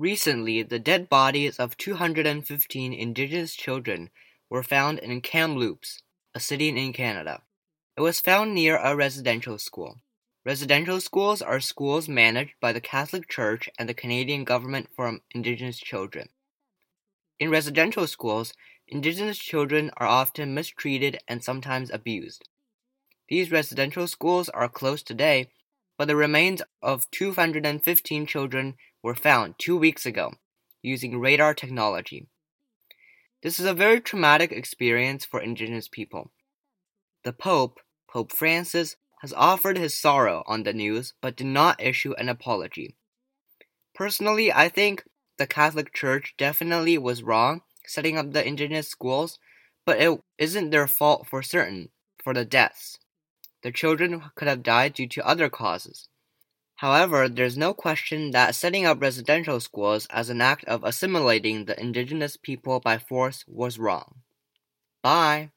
Recently, the dead bodies of two hundred and fifteen Indigenous children were found in Kamloops, a city in Canada. It was found near a residential school. Residential schools are schools managed by the Catholic Church and the Canadian government for Indigenous children. In residential schools, Indigenous children are often mistreated and sometimes abused. These residential schools are closed today, but the remains of 215 children were found two weeks ago using radar technology. This is a very traumatic experience for Indigenous people. The Pope, Pope Francis, has offered his sorrow on the news but did not issue an apology. Personally, I think the Catholic Church definitely was wrong setting up the indigenous schools, but it isn't their fault for certain for the deaths. The children could have died due to other causes. However, there's no question that setting up residential schools as an act of assimilating the indigenous people by force was wrong. Bye.